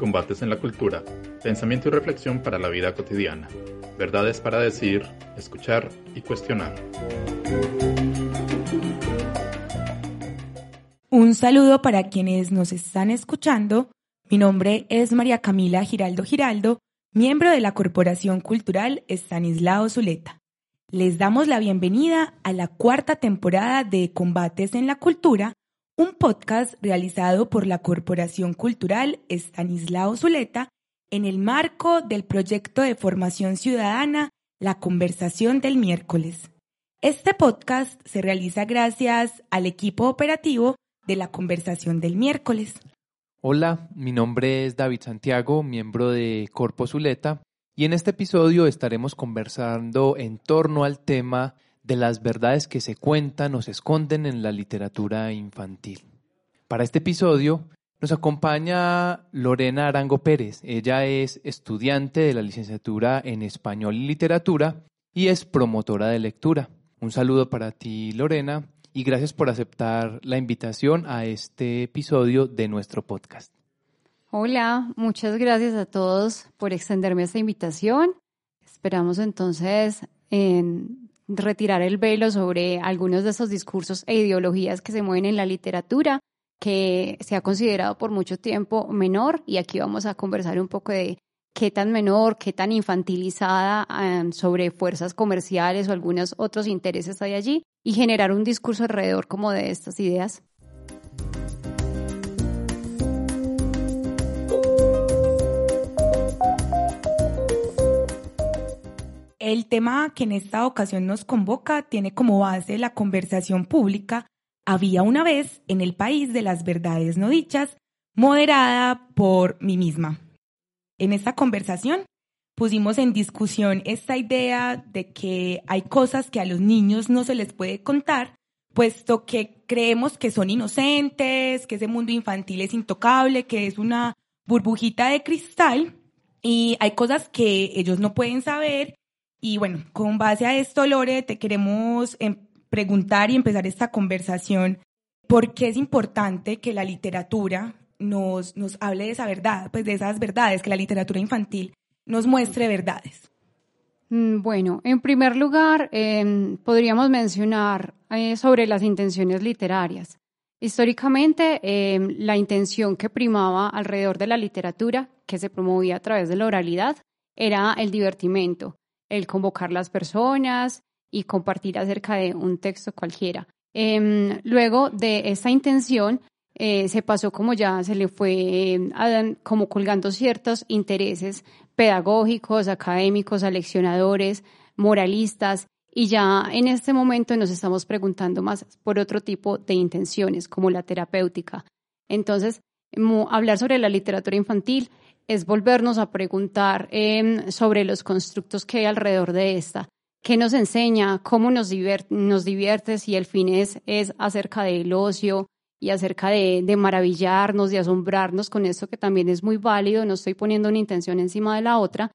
Combates en la cultura, pensamiento y reflexión para la vida cotidiana, verdades para decir, escuchar y cuestionar. Un saludo para quienes nos están escuchando. Mi nombre es María Camila Giraldo Giraldo, miembro de la Corporación Cultural Estanislao Zuleta. Les damos la bienvenida a la cuarta temporada de Combates en la Cultura, un podcast realizado por la Corporación Cultural Estanislao Zuleta en el marco del proyecto de formación ciudadana La Conversación del Miércoles. Este podcast se realiza gracias al equipo operativo de La Conversación del Miércoles. Hola, mi nombre es David Santiago, miembro de Corpo Zuleta, y en este episodio estaremos conversando en torno al tema de las verdades que se cuentan o se esconden en la literatura infantil. Para este episodio nos acompaña Lorena Arango Pérez. Ella es estudiante de la licenciatura en Español y Literatura y es promotora de lectura. Un saludo para ti, Lorena, y gracias por aceptar la invitación a este episodio de nuestro podcast. Hola, muchas gracias a todos por extenderme esta invitación. Esperamos entonces en retirar el velo sobre algunos de esos discursos e ideologías que se mueven en la literatura, que se ha considerado por mucho tiempo menor, y aquí vamos a conversar un poco de qué tan menor, qué tan infantilizada um, sobre fuerzas comerciales o algunos otros intereses hay allí, y generar un discurso alrededor como de estas ideas. El tema que en esta ocasión nos convoca tiene como base la conversación pública Había una vez en el país de las verdades no dichas, moderada por mí misma. En esta conversación pusimos en discusión esta idea de que hay cosas que a los niños no se les puede contar, puesto que creemos que son inocentes, que ese mundo infantil es intocable, que es una burbujita de cristal y hay cosas que ellos no pueden saber y bueno, con base a esto, Lore, te queremos em, preguntar y empezar esta conversación. ¿Por qué es importante que la literatura nos, nos hable de esa verdad, pues de esas verdades, que la literatura infantil nos muestre verdades? Mm, bueno, en primer lugar, em, podríamos mencionar eh, sobre las intenciones literarias. Históricamente, em, la intención que primaba alrededor de la literatura, que se promovía a través de la oralidad, era el divertimento, el convocar las personas y compartir acerca de un texto cualquiera. Em, luego de esta intención, eh, se pasó como ya se le fue em, como colgando ciertos intereses pedagógicos, académicos, aleccionadores, moralistas, y ya en este momento nos estamos preguntando más por otro tipo de intenciones, como la terapéutica. Entonces, hablar sobre la literatura infantil es volvernos a preguntar em, sobre los constructos que hay alrededor de esta. ¿Qué nos enseña? ¿Cómo nos, divierte, nos divierte? Si el fin es, es acerca del ocio y acerca de, de, maravillarnos, de asombrarnos con esto que también es muy válido, no estoy poniendo una intención encima de la otra,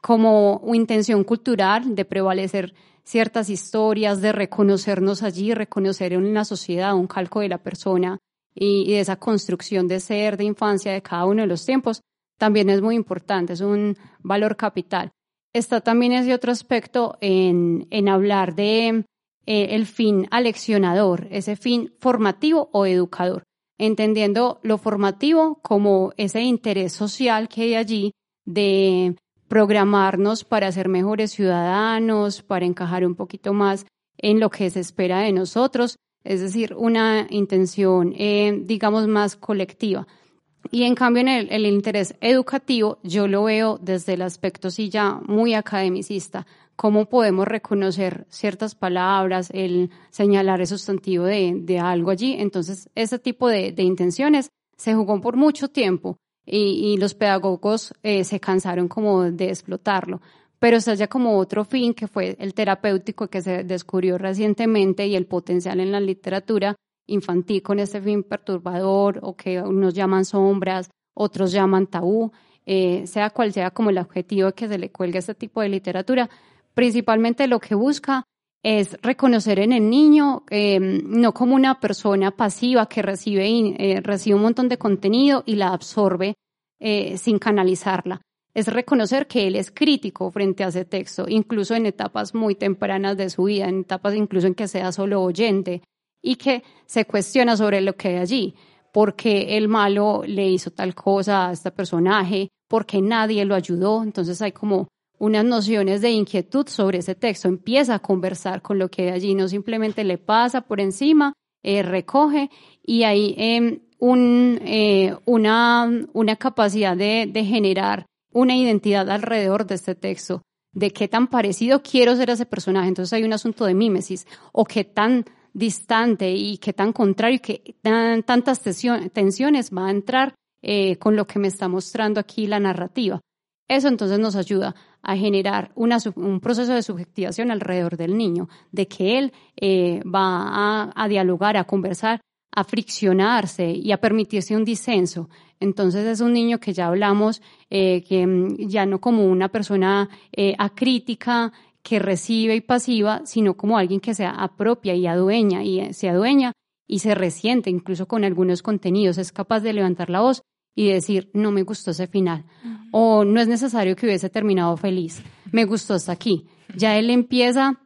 como intención cultural de prevalecer ciertas historias, de reconocernos allí, reconocer en la sociedad un calco de la persona y de esa construcción de ser, de infancia de cada uno de los tiempos, también es muy importante, es un valor capital. Está también ese otro aspecto en, en hablar de eh, el fin aleccionador, ese fin formativo o educador, entendiendo lo formativo como ese interés social que hay allí de programarnos para ser mejores ciudadanos, para encajar un poquito más en lo que se espera de nosotros, es decir, una intención, eh, digamos, más colectiva. Y en cambio, en el, el, interés educativo, yo lo veo desde el aspecto sí ya muy academicista, cómo podemos reconocer ciertas palabras, el señalar el sustantivo de, algo allí. Entonces, ese tipo de, intenciones se jugó por mucho tiempo y, los pedagogos eh, se cansaron como de explotarlo. Pero está ya como otro fin que fue el terapéutico que se descubrió recientemente y el potencial en la literatura infantil con este fin perturbador o que unos llaman sombras, otros llaman tabú, eh, sea cual sea como el objetivo que se le cuelgue este tipo de literatura, principalmente lo que busca es reconocer en el niño em, no como una persona pasiva que recibe, eh, recibe un montón de contenido y la absorbe eh, sin canalizarla. Es reconocer que él es crítico frente a ese texto, incluso en etapas muy tempranas de su vida, en etapas incluso en que sea solo oyente y que se cuestiona sobre lo que hay allí, porque el malo le hizo tal cosa a este personaje, porque nadie lo ayudó, entonces hay como unas nociones de inquietud sobre ese texto, empieza a conversar con lo que allí, no simplemente le pasa por encima, eh, recoge y hay em, eh, una, una capacidad de, de generar una identidad alrededor de este texto, de qué tan parecido quiero ser a ese personaje. Entonces hay un asunto de mímesis, o qué tan distante y qué tan contrario qué tan, tantas tensiones va a entrar eh, con lo que me está mostrando aquí la narrativa. Eso entonces nos ayuda a generar un proceso de subjetivación alrededor del niño, de que él eh, va a, dialogar, a conversar, a friccionarse y a permitirse un disenso. Entonces es un niño que ya hablamos, eh, que mm, ya no como una persona eh, acrítica, que recibe y pasiva, sino como alguien que se apropia y adueña y se adueña y se resiente incluso con algunos contenidos, es capaz de levantar la voz y decir, no me gustó ese final, o no es necesario que hubiese terminado feliz, me gustó hasta aquí. Ya él empieza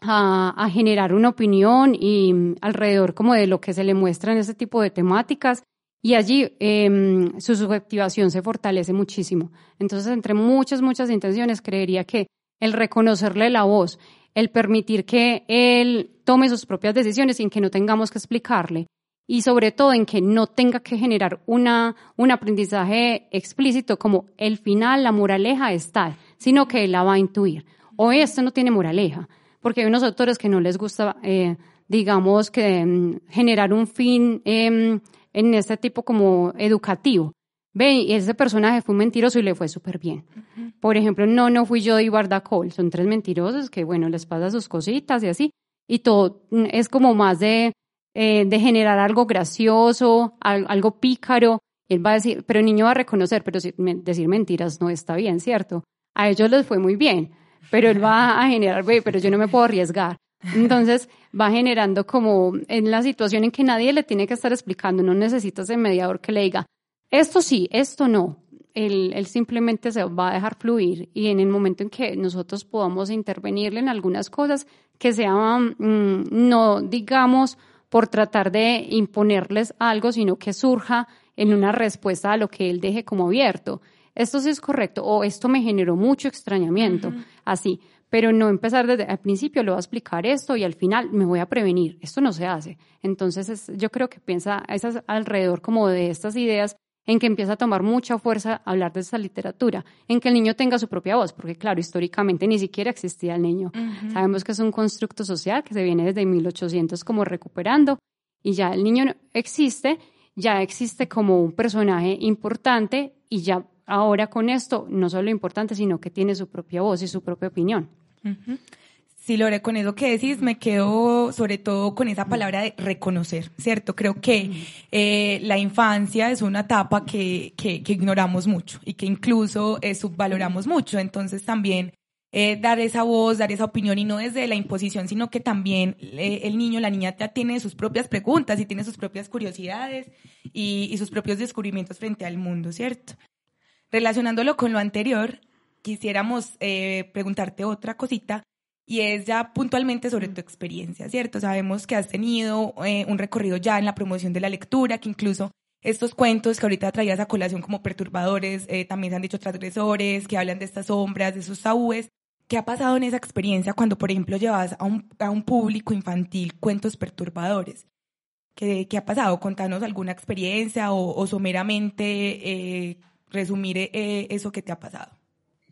a, generar una opinión y mm, alrededor como de lo que se le muestra en ese tipo de temáticas. Y allí em, su subjetivación se fortalece muchísimo. Entonces, entre muchas, muchas intenciones, creería que el reconocerle la voz, el permitir que él tome sus propias decisiones sin que no tengamos que explicarle, y sobre todo en que no tenga que generar una, un aprendizaje explícito como el final, la moraleja es tal, sino que él la va a intuir. O esto no tiene moraleja, porque hay unos autores que no les gusta, eh, digamos, que mm, generar un fin em, en este tipo como educativo. Ve, ese personaje fue un mentiroso y le fue súper bien. Por ejemplo, no, no fui yo de Cole, son tres mentirosos que, bueno, les pasa sus cositas y así. Y todo mm, es como más de eh, de generar algo gracioso, algo pícaro. él va a decir, pero el niño va a reconocer, pero decir mentiras no está bien, ¿cierto? A ellos les fue muy bien, pero él va a generar, pero yo no me puedo arriesgar. Entonces va generando como en la situación en que nadie le tiene que estar explicando, no necesita ese mediador que le diga, esto sí, esto no. Él, él, simplemente se va a dejar fluir y en el momento en que nosotros podamos intervenirle en algunas cosas que sean, mm, no digamos, por tratar de imponerles algo, sino que surja en una respuesta a lo que él deje como abierto. Esto sí es correcto o esto me generó mucho extrañamiento, así, pero no empezar desde el principio, le voy a explicar esto y al final me voy a prevenir. Esto no se hace. Entonces, yo creo que piensa esas alrededor como de estas ideas en que empieza a tomar mucha fuerza hablar de esta literatura, en que el niño tenga su propia voz, porque claro, históricamente ni siquiera existía el niño. Sabemos que es un constructo social que se viene desde 1800 como recuperando y ya el niño existe, ya existe como un personaje importante y ya ahora con esto no solo importante, sino que tiene su propia voz y su propia opinión. Sí, Lore, con eso que decís, me quedo sobre todo con esa palabra de reconocer, ¿cierto? Creo que eh, la infancia es una etapa que, que, ignoramos mucho y que incluso eh, subvaloramos mucho. Entonces también eh, dar esa voz, dar esa opinión y no desde la imposición, sino que también el niño, la niña ya tiene sus propias preguntas y tiene sus propias curiosidades y, y sus propios descubrimientos frente al mundo, ¿cierto? Relacionándolo con lo anterior, quisiéramos preguntarte otra cosita y es ya puntualmente sobre tu experiencia, ¿cierto? Sabemos que has tenido eh, un recorrido ya en la promoción de la lectura, que incluso estos cuentos que ahorita traías a colación como perturbadores, eh, también se han dicho transgresores, que hablan de estas sombras, de sus tabúes. ¿Qué ha pasado en esa experiencia cuando, por ejemplo, llevas a un, a un público infantil cuentos perturbadores? ¿Qué, qué ha pasado? Contanos alguna experiencia o, o someramente eh, resumir eso que te ha pasado.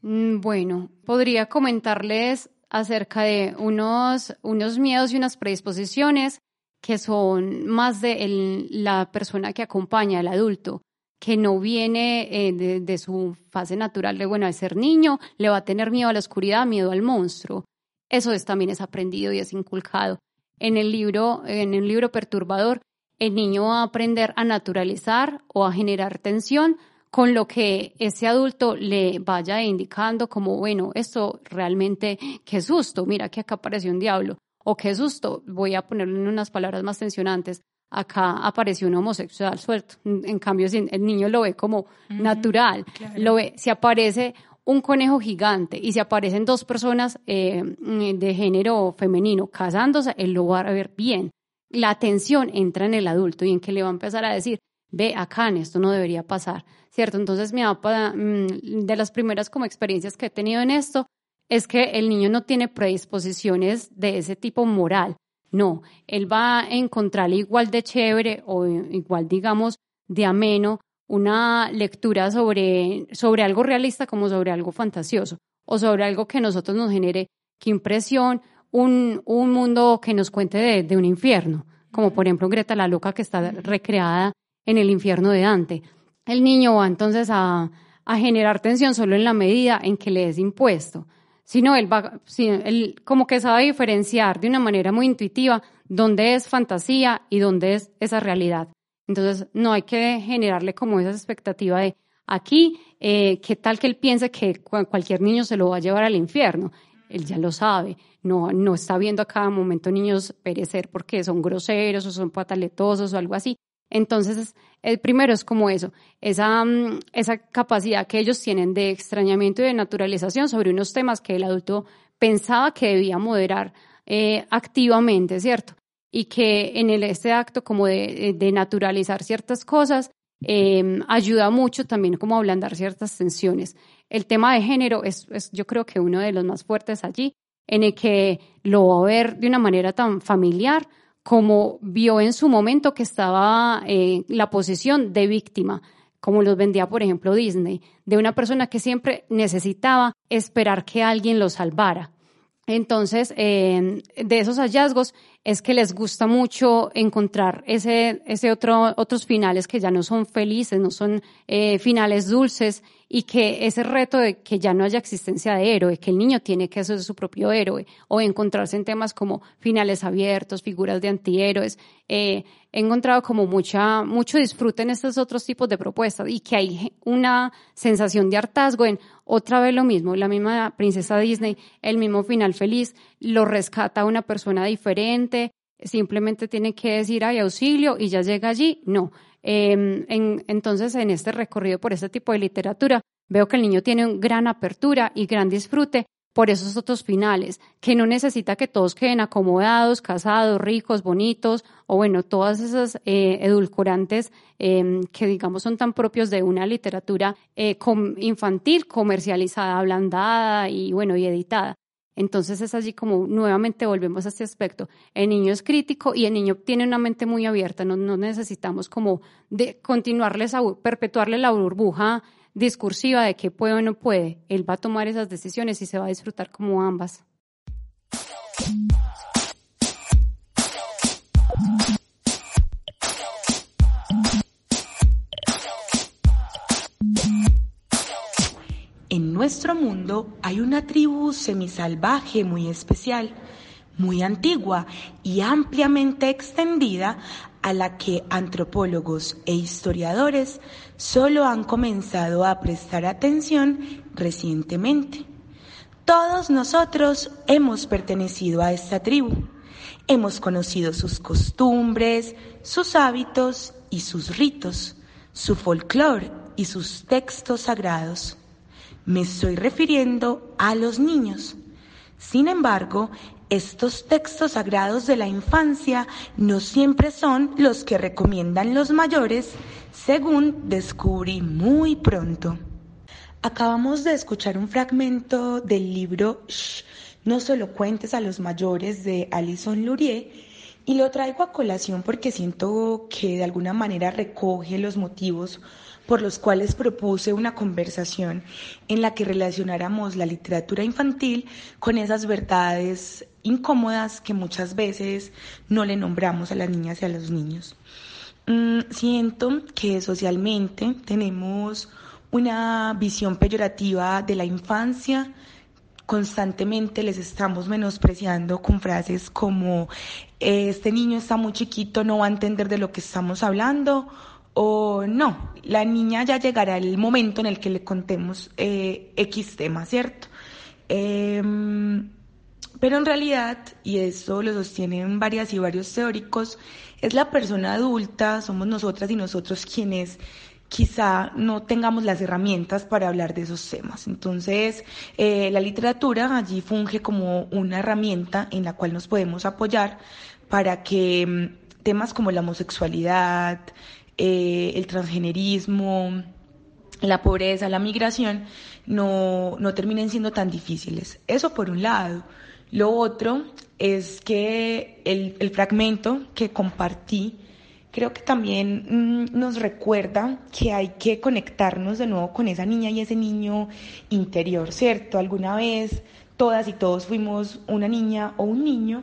Mm, bueno, podría comentarles acerca de unos, unos miedos y unas predisposiciones que son más de la persona que acompaña al adulto, que no viene eh, de, su fase natural de, bueno, de ser niño, le va a tener miedo a la oscuridad, miedo al monstruo. Eso es, también es aprendido y es inculcado. En el libro, en el libro perturbador, el niño va a aprender a naturalizar o a generar tensión con lo que ese adulto le vaya indicando como, bueno, esto realmente, qué susto, mira que acá apareció un diablo, o qué susto, voy a ponerlo en unas palabras más tensionantes, acá apareció un homosexual suelto. En cambio, el niño lo ve como natural, lo ve, si aparece un conejo gigante y si aparecen dos personas eh, de género femenino casándose, él lo va a ver bien. La atención entra en el adulto y en que le va a empezar a decir, ve acá, esto no debería pasar, ¿cierto? Entonces mi papá, mm, de las primeras como experiencias que he tenido en esto, es que el niño no tiene predisposiciones de ese tipo moral. No, él va a encontrar igual de chévere o igual, digamos, de ameno una lectura sobre, sobre algo realista como sobre algo fantasioso o sobre algo que a nosotros nos genere qué impresión, un, un mundo que nos cuente de, de un infierno, como por ejemplo Greta la Loca que está recreada en el infierno de Dante. El niño va entonces a, generar tensión solo en la medida en que le es impuesto. Si no, él va, él como que sabe diferenciar de una manera muy intuitiva dónde es fantasía y dónde es esa realidad. Entonces, no hay que generarle como esa expectativa de aquí, eh, ¿qué tal que él piense que cualquier niño se lo va a llevar al infierno? Él ya lo sabe, no, no está viendo a cada momento niños perecer porque son groseros o son pataletosos o algo así. Entonces, el primero es como eso, esa, mm, esa capacidad que ellos tienen de extrañamiento y de naturalización sobre unos temas que el adulto pensaba que debía moderar eh, activamente, ¿cierto? Y que en el, este acto como de, de naturalizar ciertas cosas em, ayuda mucho también como a ablandar ciertas tensiones. El tema de género es, es yo creo que uno de los más fuertes allí, en el que lo va a ver de una manera tan familiar, como vio en su momento que estaba en la posición de víctima, como los vendía, por ejemplo, Disney, de una persona que siempre necesitaba esperar que alguien lo salvara. Entonces, de esos hallazgos es que les gusta mucho encontrar ese, ese otro, otros finales que ya no son felices, no son eh, finales dulces y que ese reto de que ya no haya existencia de héroe, que el niño tiene que ser su propio héroe o encontrarse en temas como finales abiertos, figuras de antihéroes. Eh, he encontrado como mucha, mucho disfrute en estos otros tipos de propuestas y que hay una sensación de hartazgo en otra vez lo mismo, la misma princesa Disney, el mismo final feliz, lo rescata una persona diferente, simplemente tiene que decir ay auxilio y ya llega allí. No. Em, entonces, en este recorrido por este tipo de literatura, veo que el niño tiene una gran apertura y gran disfrute por esos otros finales, que no necesita que todos queden acomodados, casados, ricos, bonitos, o bueno, todas esas eh, edulcorantes em, que digamos son tan propios de una literatura eh, infantil, comercializada, ablandada y bueno, y editada. Entonces es allí como nuevamente volvemos a este aspecto. El niño es crítico y el niño tiene una mente muy abierta. No, necesitamos como continuarles a perpetuarle la burbuja discursiva de que puede o no puede. Él va a tomar esas decisiones y se va a disfrutar como ambas. En nuestro mundo hay una tribu semisalvaje muy especial, muy antigua y ampliamente extendida a la que antropólogos e historiadores solo han comenzado a prestar atención recientemente. Todos nosotros hemos pertenecido a esta tribu. Hemos conocido sus costumbres, sus hábitos y sus ritos, su folclore y sus textos sagrados. Me estoy refiriendo a los niños. Sin embargo, estos textos sagrados de la infancia no siempre son los que recomiendan los mayores, según descubrí muy pronto. Acabamos de escuchar un fragmento del libro Shh, no solo cuentes a los mayores de Alison Lurie, Y lo traigo a colación porque siento que de alguna manera recoge los motivos por los cuales propuse una conversación en la que relacionáramos la literatura infantil con esas verdades incómodas que muchas veces no le nombramos a las niñas y a los niños. Mm, siento que socialmente tenemos una visión peyorativa de la infancia constantemente les estamos menospreciando con frases como este niño está muy chiquito, no va a entender de lo que estamos hablando o no, la niña ya llegará el momento en el que le contemos eh, X tema, ¿cierto? Em, pero en realidad, y eso lo sostienen varias y varios teóricos, es la persona adulta, somos nosotras y nosotros quienes quizá no tengamos las herramientas para hablar de esos temas. Entonces, eh, la literatura allí funge como una herramienta en la cual nos podemos apoyar para que mm, temas como la homosexualidad, eh, el transgenerismo, la pobreza, la migración, no, no terminen siendo tan difíciles. Eso por un lado. Lo otro es que el, el fragmento que compartí creo que también mm, nos recuerda que hay que conectarnos de nuevo con esa niña y ese niño interior, ¿cierto? Alguna vez todas y todos fuimos una niña o un niño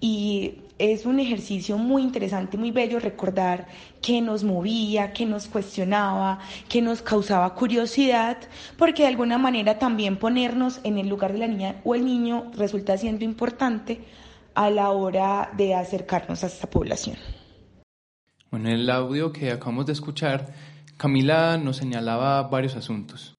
y es un ejercicio muy interesante, muy bello recordar que nos movía, que nos cuestionaba, que nos causaba curiosidad, porque de alguna manera también ponernos en el lugar de la niña o el niño resulta siendo importante a la hora de acercarnos a esta población. Bueno, en el audio que acabamos de escuchar, Camila nos señalaba varios asuntos.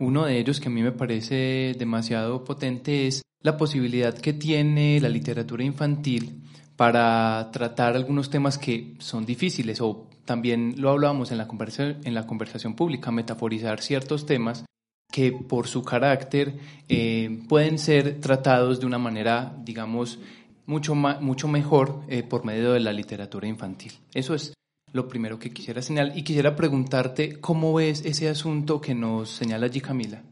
Uno de ellos que a mí me parece demasiado potente es la posibilidad que tiene la literatura infantil para tratar algunos temas que son difíciles o también lo hablábamos en la, en la conversación pública, metaforizar ciertos temas que por su carácter eh, pueden ser tratados de una manera, digamos, mucho, mucho mejor eh, por medio de la literatura infantil. Eso es lo primero que quisiera señalar y quisiera preguntarte cómo ves ese asunto que nos señala allí Camila.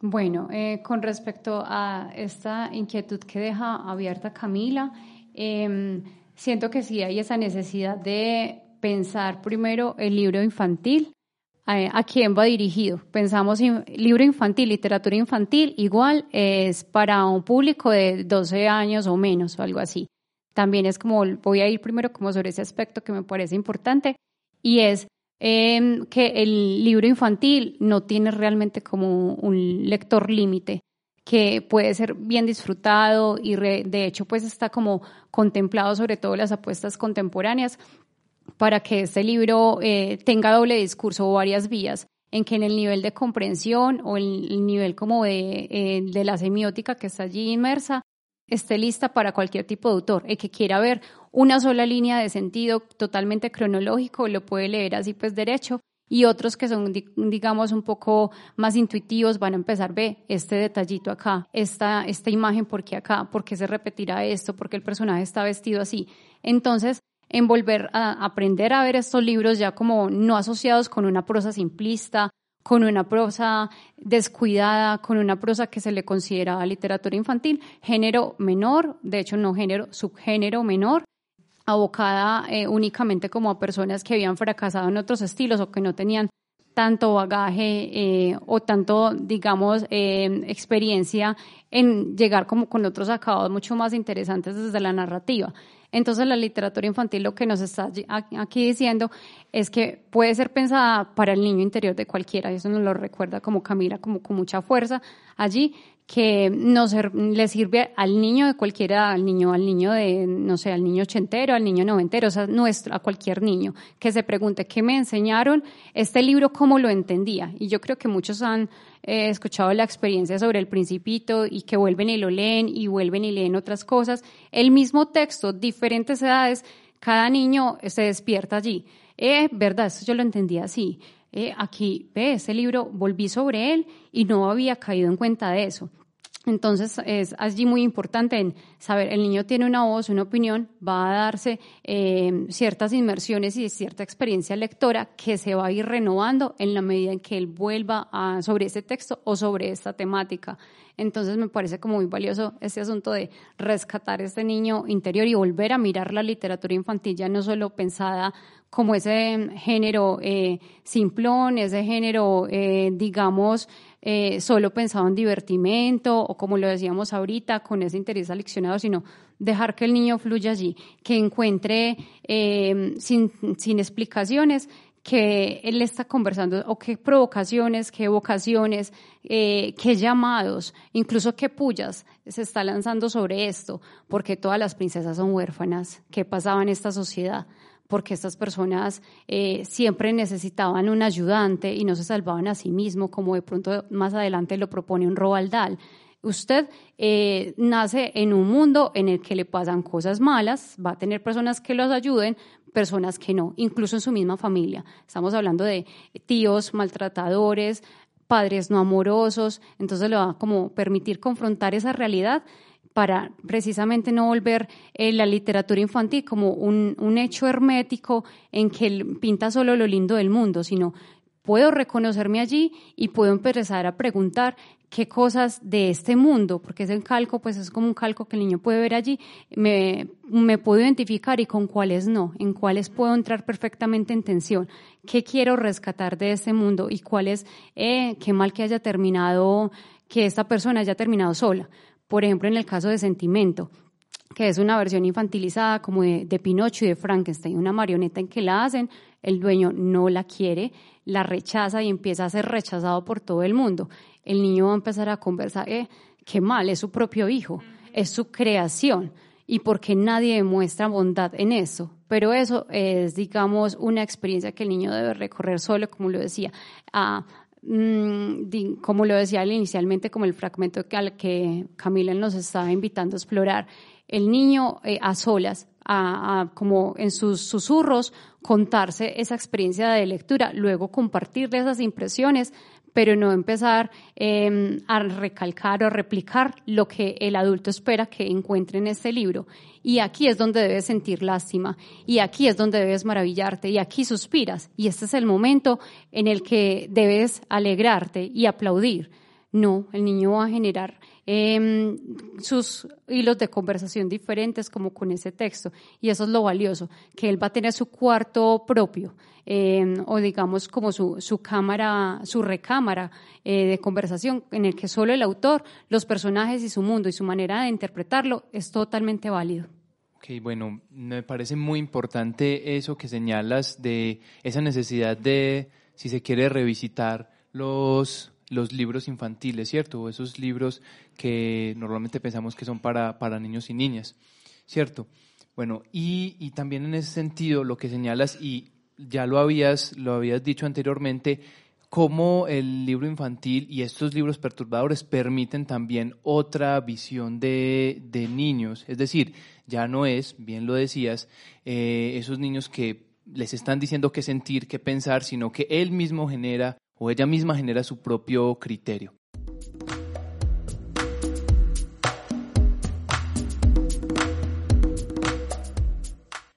Bueno, eh, con respecto a esta inquietud que deja abierta Camila, Em, siento que sí hay esa necesidad de pensar primero el libro infantil, a, quién va dirigido. Pensamos en libro infantil, literatura infantil, igual es para un público de 12 años o menos o algo así. También es como, voy a ir primero como sobre ese aspecto que me parece importante y es em, que el libro infantil no tiene realmente como un lector límite que puede ser bien disfrutado y de hecho pues está como contemplado sobre todo las apuestas contemporáneas para que este libro eh, tenga doble discurso o varias vías en que en el nivel de comprensión o el, nivel como de, eh, de la semiótica que está allí inmersa esté lista para cualquier tipo de autor. El que quiera ver una sola línea de sentido totalmente cronológico lo puede leer así pues derecho y otros que son, digamos, un poco más intuitivos van a empezar, ve, este detallito acá, esta, esta imagen, ¿por qué acá? ¿Por qué se repetirá esto? ¿Por qué el personaje está vestido así? Entonces, en volver a aprender a ver estos libros ya como no asociados con una prosa simplista, con una prosa descuidada, con una prosa que se le considera literatura infantil, género menor, de hecho no género, subgénero menor, abocada eh, únicamente como a personas que habían fracasado en otros estilos o que no tenían tanto bagaje eh, o tanto, digamos, eh, experiencia en llegar como con otros acabados mucho más interesantes desde la narrativa. Entonces la literatura infantil lo que nos está aquí diciendo es que puede ser pensada para el niño interior de cualquiera, y eso nos lo recuerda como Camila, como con mucha fuerza allí, que nos le sirve al niño de cualquiera, al niño, al niño de, no sé, al niño ochentero, al niño noventero, o sea, nuestro, a cualquier niño, que se pregunte qué me enseñaron, este libro cómo lo entendía. Y yo creo que muchos han eh, escuchado la experiencia sobre el principito y que vuelven y lo leen y vuelven y leen otras cosas. El mismo texto, diferentes edades, cada niño se despierta allí. Eh, verdad, eso yo lo entendía así. Eh, aquí, ve, ese libro, volví sobre él y no había caído en cuenta de eso. Entonces es allí muy importante en saber, el niño tiene una voz, una opinión, va a darse eh, ciertas inmersiones y cierta experiencia lectora que se va a ir renovando en la medida en que él vuelva sobre ese texto o sobre esta temática. Entonces me parece como muy valioso este asunto de rescatar este niño interior y volver a mirar la literatura infantil ya no solo pensada como ese género eh, simplón, ese género, eh, digamos, eh, solo pensado en divertimento o como lo decíamos ahorita, con ese interés aleccionado, sino dejar que el niño fluya allí, que encuentre sin, sin explicaciones que él está conversando, o qué provocaciones, qué vocaciones, eh, qué llamados, incluso qué pullas se está lanzando sobre esto, porque todas las princesas son huérfanas, qué pasaba en esta sociedad, porque estas personas eh, siempre necesitaban un ayudante y no se salvaban a sí mismos, como de pronto más adelante lo propone un Roald Dahl. Usted eh, nace en un mundo en el que le pasan cosas malas, va a tener personas que los ayuden, personas que no, incluso en su misma familia. Estamos hablando de tíos maltratadores, padres no amorosos, entonces le va a como permitir confrontar esa realidad para precisamente no volver eh, la literatura infantil como un, un, hecho hermético en que pinta solo lo lindo del mundo, sino puedo reconocerme allí y puedo empezar a preguntar qué cosas de este mundo, porque ese calco pues es como un calco que el niño puede ver allí, me, me puedo identificar y con cuáles no, en cuáles puedo entrar perfectamente en tensión, qué quiero rescatar de este mundo y cuáles, eh, qué mal que haya terminado, que esta persona haya terminado sola. Por ejemplo, en el caso de Sentimento, que es una versión infantilizada como de, de Pinocho y de Frankenstein, una marioneta en que la hacen, el dueño no la quiere, la rechaza y empieza a ser rechazado por todo el mundo. El niño va a empezar a conversar, eh, qué mal, es su propio hijo, es su creación y porque nadie demuestra bondad en eso. Pero eso es, digamos, una experiencia que el niño debe recorrer solo, como lo decía, mm, como lo decía inicialmente, como el fragmento al que Camila nos estaba invitando a explorar. El niño eh, a solas a, como en sus susurros contarse esa experiencia de lectura, luego compartirle esas impresiones, pero no empezar em, a recalcar o replicar lo que el adulto espera que encuentre en este libro. Y aquí es donde debes sentir lástima, y aquí es donde debes maravillarte, y aquí suspiras, y este es el momento en el que debes alegrarte y aplaudir. No, el niño va a generar eh, sus hilos de conversación diferentes como con ese texto. Y eso es lo valioso, que él va a tener su cuarto propio, em, o digamos como su, su cámara, su recámara eh, de conversación, en el que solo el autor, los personajes y su mundo y su manera de interpretarlo es totalmente válido. Ok, bueno, me parece muy importante eso que señalas de esa necesidad de, si se quiere, revisitar los los libros infantiles, ¿cierto? O esos libros que normalmente pensamos que son para, para niños y niñas, ¿cierto? Bueno, y, y, también en ese sentido lo que señalas, y ya lo habías, lo habías dicho anteriormente, cómo el libro infantil y estos libros perturbadores permiten también otra visión de, de niños. Es decir, ya no es, bien lo decías, eh, esos niños que les están diciendo qué sentir, qué pensar, sino que él mismo genera o ella misma genera su propio criterio.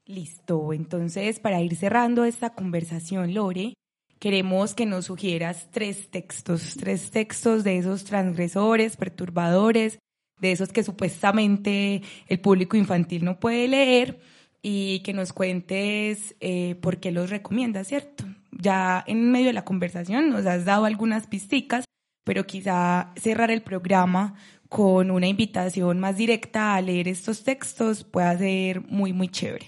Listo, entonces para ir cerrando esta conversación, Lore, queremos que nos sugieras tres textos, tres textos de esos transgresores, perturbadores, de esos que supuestamente el público infantil no puede leer y que nos cuentes eh, por qué los recomiendas, ¿cierto? Ya en medio de la conversación nos has dado algunas pisticas, pero quizá cerrar el programa con una invitación más directa a leer estos textos pueda ser muy, muy chévere.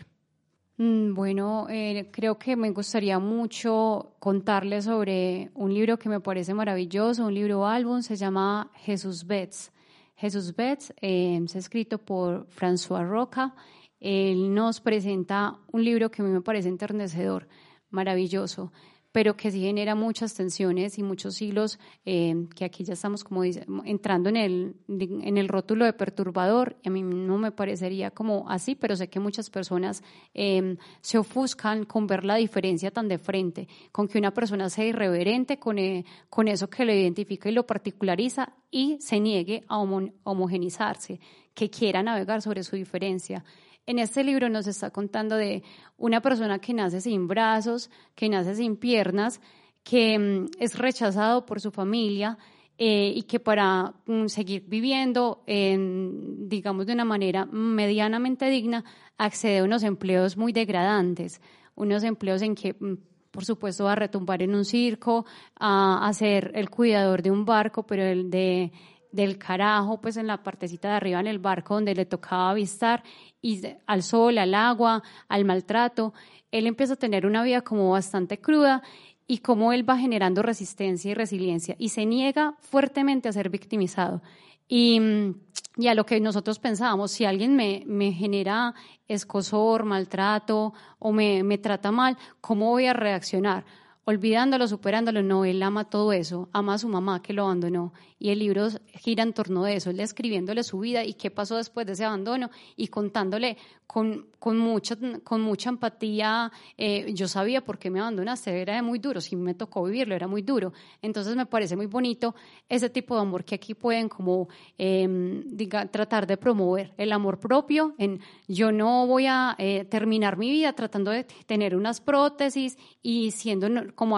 Mm, bueno, eh, creo que me gustaría mucho contarles sobre un libro que me parece maravilloso, un libro álbum, se llama Jesús Betts. Jesús Betts eh, es escrito por François Roca. Él nos presenta un libro que a mí me parece enternecedor maravilloso. pero que sí genera muchas tensiones y muchos hilos, eh, que aquí ya estamos como entrando en el, en el rótulo de perturbador, a mí no me parecería como así, pero sé que muchas personas eh, se ofuscan con ver la diferencia tan de frente, con que una persona sea irreverente con, eh, con eso que lo identifica y lo particulariza y se niegue a homogenizarse, que quiera navegar sobre su diferencia. En este libro nos está contando de una persona que nace sin brazos, que nace sin piernas, que mm, es rechazado por su familia eh, y que para mm, seguir viviendo, digamos, de una manera medianamente digna, accede a unos empleos muy degradantes, unos empleos en que mm, por supuesto, va a retumbar en un circo, a, ser el cuidador de un barco, pero el de del carajo, pues en la partecita de arriba en el barco donde le tocaba avistar, y al sol, al agua, al maltrato. Él empieza a tener una vida como bastante cruda y cómo él va generando resistencia y resiliencia y se niega fuertemente a ser victimizado. Y, y a lo que nosotros pensábamos, si alguien me, me genera escosor, maltrato o me, me trata mal, ¿cómo voy a reaccionar? olvidándolo, superándolo, no, él ama todo eso, ama a su mamá que lo abandonó y el libro gira en torno de eso, él escribiéndole su vida y qué pasó después de ese abandono y contándole con, con, mucha, con mucha empatía, eh, yo sabía por qué me abandonaste, era muy duro, si me tocó vivirlo, era muy duro, entonces me parece muy bonito ese tipo de amor que aquí pueden como em, diga, tratar de promover, el amor propio, en yo no voy a eh, terminar mi vida tratando de tener unas prótesis y siendo como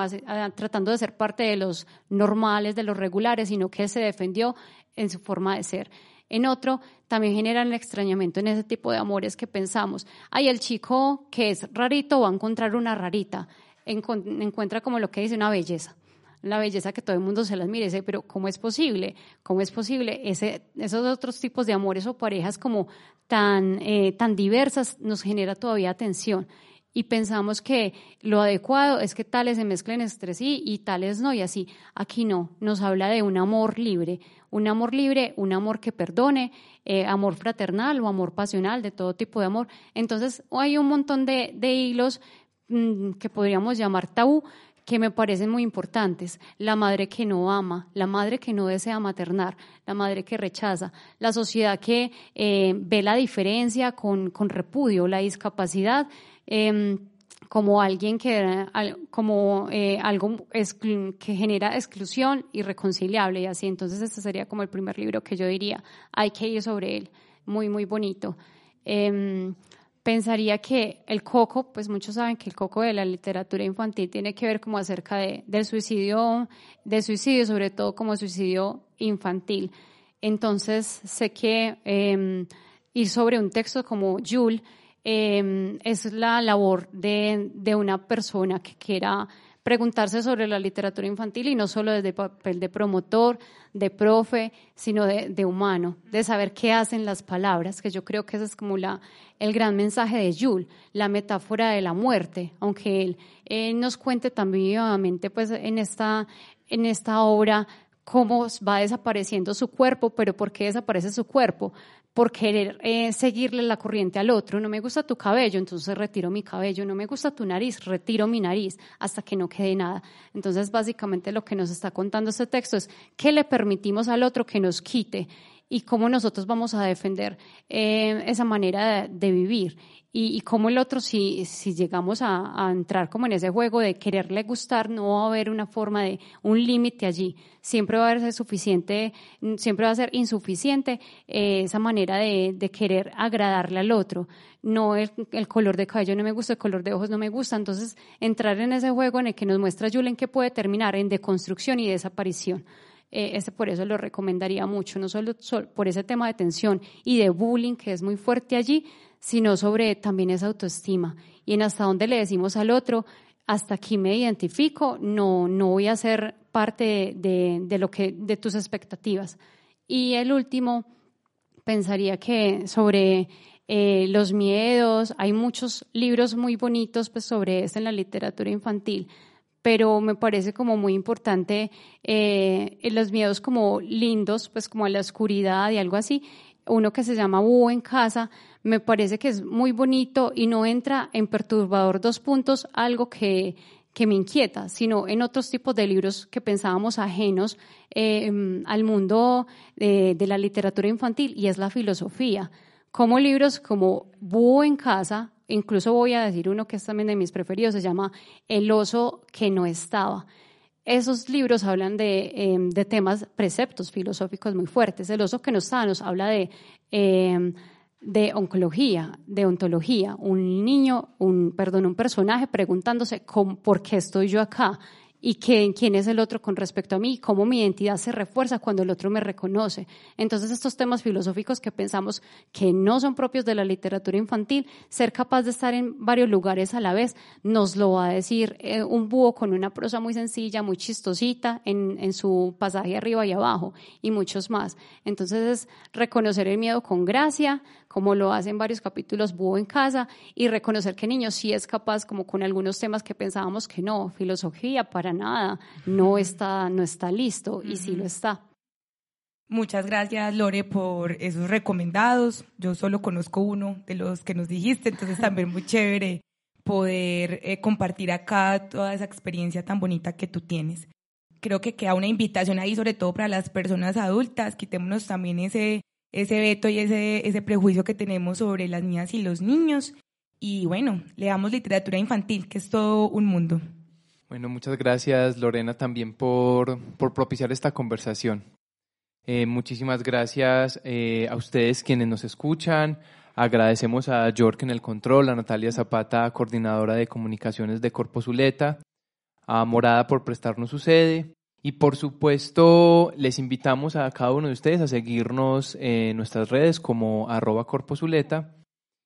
tratando de ser parte de los normales, de los regulares, sino que se defendió en su forma de ser. En otro, también generan el extrañamiento en ese tipo de amores que pensamos, ay, el chico que es rarito va a encontrar una rarita, encuentra como lo que dice una belleza la belleza que todo el mundo se las mire, pero ¿cómo es posible? ¿Cómo es posible? Ese, esos otros tipos de amores o parejas como tan, eh, tan diversas nos genera todavía tensión y pensamos que lo adecuado es que tales se mezclen entre sí y tales no, y así. Aquí no, nos habla de un amor libre, un amor libre, un amor que perdone, eh, amor fraternal o amor pasional, de todo tipo de amor. Entonces hay un montón de, hilos mm, que podríamos llamar tabú, que me parecen muy importantes. La madre que no ama, la madre que no desea maternar, la madre que rechaza, la sociedad que eh, ve la diferencia con, con repudio, la discapacidad Em, como alguien que, como eh, algo que genera exclusión irreconciliable y así. Entonces este sería como el primer libro que yo diría, hay que ir sobre él, muy, muy bonito. Em, pensaría que el coco, pues muchos saben que el coco de la literatura infantil tiene que ver como acerca de, del suicidio, de suicidio, sobre todo como suicidio infantil. Entonces sé que eh, ir sobre un texto como Jules, Em, es la labor de, de, una persona que quiera preguntarse sobre la literatura infantil y no solo desde el papel de promotor, de profe, sino de, humano, de saber qué hacen las palabras, que yo creo que ese es como la, el gran mensaje de Jules, la metáfora de la muerte, aunque él, él nos cuente también vivamente pues, en, esta, en esta obra cómo va desapareciendo su cuerpo, pero ¿por qué desaparece su cuerpo? Por querer eh, seguirle la corriente al otro. No me gusta tu cabello, entonces retiro mi cabello. No me gusta tu nariz, retiro mi nariz hasta que no quede nada. Entonces, básicamente lo que nos está contando este texto es qué le permitimos al otro que nos quite y cómo nosotros vamos a defender eh, esa manera de, vivir y, cómo el otro, si, si llegamos a, entrar como en ese juego de quererle gustar, no va a haber una forma de un límite allí. Siempre va a ser suficiente, siempre va a ser insuficiente eh, esa manera de, de, querer agradarle al otro. No el, el, color de cabello no me gusta, el color de ojos no me gusta. Entonces, entrar en ese juego en el que nos muestra Julen que puede terminar en deconstrucción y desaparición. Eh, por eso lo recomendaría mucho, no solo, por ese tema de tensión y de bullying que es muy fuerte allí, sino sobre también esa autoestima y en hasta dónde le decimos al otro, hasta aquí me identifico, no, no voy a ser parte de, lo que, de tus expectativas. Y el último, pensaría que sobre eh, los miedos, hay muchos libros muy bonitos pues, sobre esto en la literatura infantil, pero me parece como muy importante eh, los miedos como lindos, pues como a la oscuridad y algo así. Uno que se llama Búho en casa, me parece que es muy bonito y no entra en perturbador dos puntos, algo que, que me inquieta, sino en otros tipos de libros que pensábamos ajenos em, al mundo de, de la literatura infantil y es la filosofía. Como libros como Búho en casa, incluso voy a decir uno que es también de mis preferidos, se llama El oso que no estaba. Esos libros hablan de, em, de temas, preceptos filosóficos muy fuertes. El oso que no estaba nos habla de em, de oncología, de ontología, un niño, un, perdón, un personaje preguntándose por qué estoy yo acá, y quién es el otro con respecto a mí, cómo mi identidad se refuerza cuando el otro me reconoce. Entonces, estos temas filosóficos que pensamos que no son propios de la literatura infantil, ser capaz de estar en varios lugares a la vez, nos lo va a decir eh, un búho con una prosa muy sencilla, muy chistosita en, en su pasaje arriba y abajo, y muchos más. Entonces, es reconocer el miedo con gracia, como lo hacen varios capítulos Búho en casa, y reconocer que niño sí es capaz, como con algunos temas que pensábamos que no, filosofía para nada, no está, no está listo, y sí lo está. Muchas gracias, Lore, por esos recomendados. Yo solo conozco uno de los que nos dijiste, entonces también muy chévere poder eh, compartir acá toda esa experiencia tan bonita que tú tienes. Creo que queda una invitación ahí, sobre todo para las personas adultas, quitémonos también ese ese veto y ese, ese prejuicio que tenemos sobre las niñas y los niños. Y bueno, leamos literatura infantil, que es todo un mundo. Bueno, muchas gracias Lorena también por, por propiciar esta conversación. Eh, muchísimas gracias eh, a ustedes quienes nos escuchan. Agradecemos a York en el control, a Natalia Zapata, coordinadora de comunicaciones de Corpo Zuleta, a Morada por prestarnos su sede y por supuesto, les invitamos a cada uno de ustedes a seguirnos en nuestras redes como arroba corposuleta.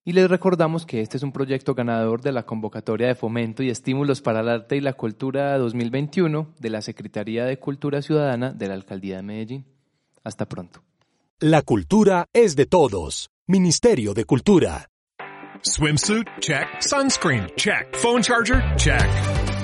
Y les recordamos que este es un proyecto ganador de la convocatoria de fomento y estímulos para el arte y la cultura 2021 de la Secretaría de Cultura Ciudadana de la Alcaldía de Medellín. Hasta pronto. La cultura es de todos. Ministerio de Cultura. Swimsuit? Check. Sunscreen? Check. Phone charger? Check.